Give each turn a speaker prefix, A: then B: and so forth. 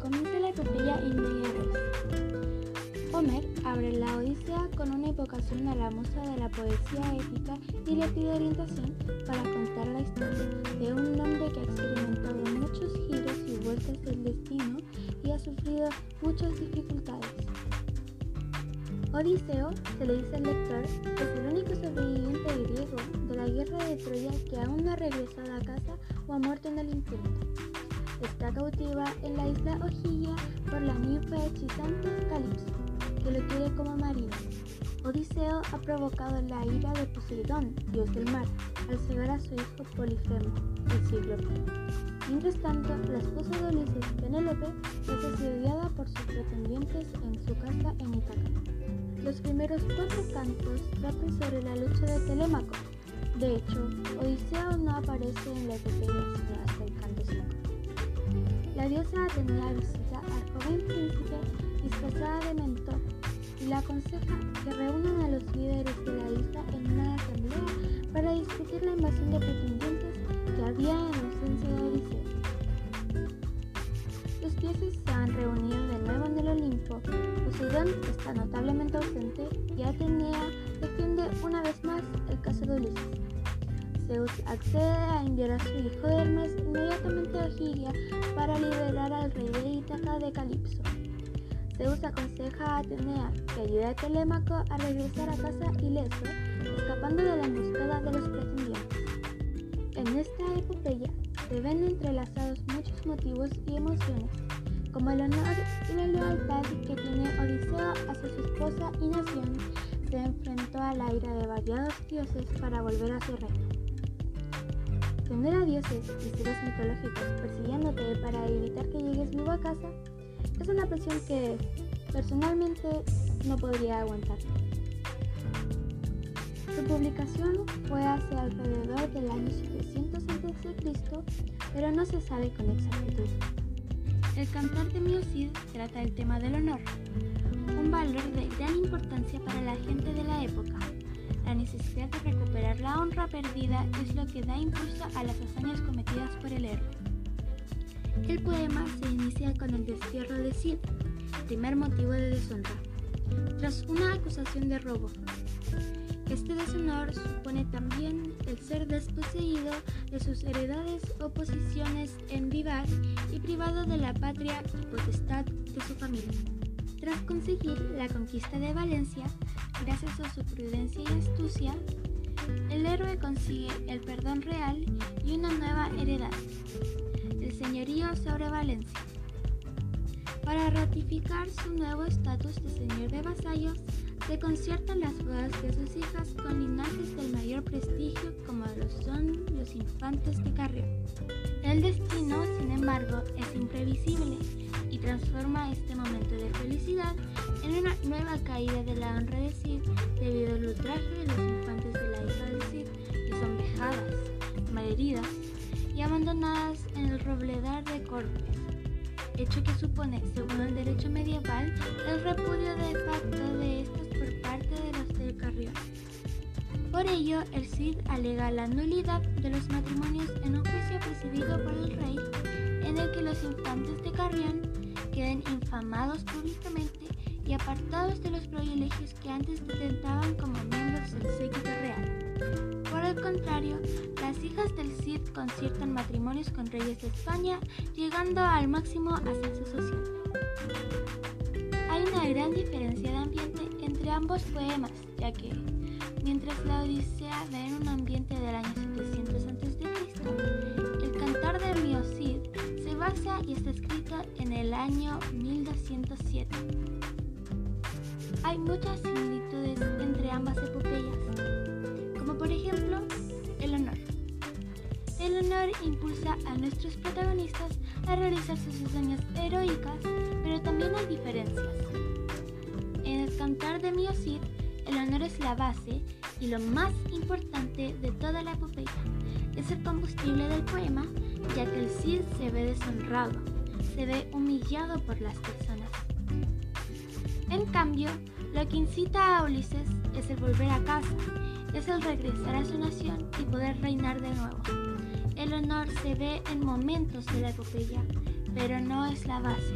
A: comienza la epopeya inmediata. Homer abre la Odisea con una invocación a la musa de la poesía épica y le pide orientación para contar la historia de un hombre que ha experimentado muchos giros y vueltas del destino y ha sufrido muchas dificultades. Odiseo, se le dice al lector, es el único sobreviviente griego de la guerra de Troya que aún no ha regresado a casa o ha muerto en el intento. Está cautiva en la isla Ojilia por la ninfa hechizante Calipso que lo quiere como marido. Odiseo ha provocado la ira de Poseidón, dios del mar, al cegar a su hijo Polifemo, el cíclope. Mientras tanto, la esposa de Ulises, Penélope, es asediada por sus pretendientes en su casa en Ítaca. Los primeros cuatro cantos tratan sobre la lucha de Telémaco. De hecho, Odiseo no aparece en la epopeya hasta el canto 5. La diosa Atenea visita al joven príncipe disfrazada de mentor y le aconseja que reúnan a los líderes de la isla en una asamblea para discutir la invasión de pretendientes que había en ausencia de Odiseo. Los dioses se han reunido de nuevo en el Olimpo, Poseidón está notablemente ausente y Atenea defiende una vez más el caso de Ulises. Zeus accede a enviar a su hijo Hermes inmediatamente a Giria para liberar al rey de Ítaca de Calipso. Zeus aconseja a Atenea que ayude a Telémaco a regresar a casa ileso, escapando de la emboscada de los pretendientes. En esta epopeya se ven entrelazados muchos motivos y emociones, como el honor y la lealtad que tiene Odiseo hacia su esposa y nación, se enfrentó a la ira de variados dioses para volver a su reino. Tener a dioses y seres mitológicos persiguiéndote para evitar que llegues vivo a casa es una presión que personalmente no podría aguantar. Su publicación fue hacia alrededor del año 700 a.C., pero no se sabe con exactitud. El cantar de Miocid trata el tema del honor, un valor de gran importancia para la gente de la época. La necesidad de recuperar la honra perdida es lo que da impulso a las hazañas cometidas por el héroe. El poema se inicia con el destierro de Cid, primer motivo de deshonra, tras una acusación de robo. Este deshonor supone también el ser desposeído de sus heredades o posiciones en vivar y privado de la patria y potestad de su familia. Tras conseguir la conquista de Valencia, gracias a su prudencia y astucia, el héroe consigue el perdón real y una nueva heredad, señorío sobre Valencia. Para ratificar su nuevo estatus de señor de vasallos, se conciertan las bodas de sus hijas con linajes del mayor prestigio como lo son los infantes de Carrión. El destino, sin embargo, es imprevisible y transforma este momento de felicidad nueva caída de la honra de Cid debido al ultraje de los infantes de la hija de Cid, que son vejadas, malheridas y abandonadas en el robledar de Corpus, hecho que supone, según el derecho medieval, el repudio de facto de estas por parte de los del Carrión. Por ello, el Cid alega la nulidad de los matrimonios en un juicio presidido por el rey, en el que los infantes de Carrión queden infamados públicamente y apartados de los privilegios que antes detentaban como miembros del séquito real. Por el contrario, las hijas del Cid conciertan matrimonios con reyes de España, llegando al máximo ascenso social. Hay una gran diferencia de ambiente entre ambos poemas, ya que, mientras la Odisea ve en un ambiente del año 700 a.C., el cantar de Mio Cid se basa y está escrito en el año 1207. Hay muchas similitudes entre ambas epopeyas como por ejemplo el honor. El honor impulsa a nuestros protagonistas a realizar sus hazañas heroicas, pero también hay diferencias. En el cantar de Mio Cid, el honor es la base y lo más importante de toda la epopeya. Es el combustible del poema, ya que el Cid se ve deshonrado, se ve humillado por las personas. En cambio, lo que incita a Ulises es el volver a casa es el regresar a su nación y poder reinar de nuevo. El honor se ve en momentos de la epopeya, pero no es la base.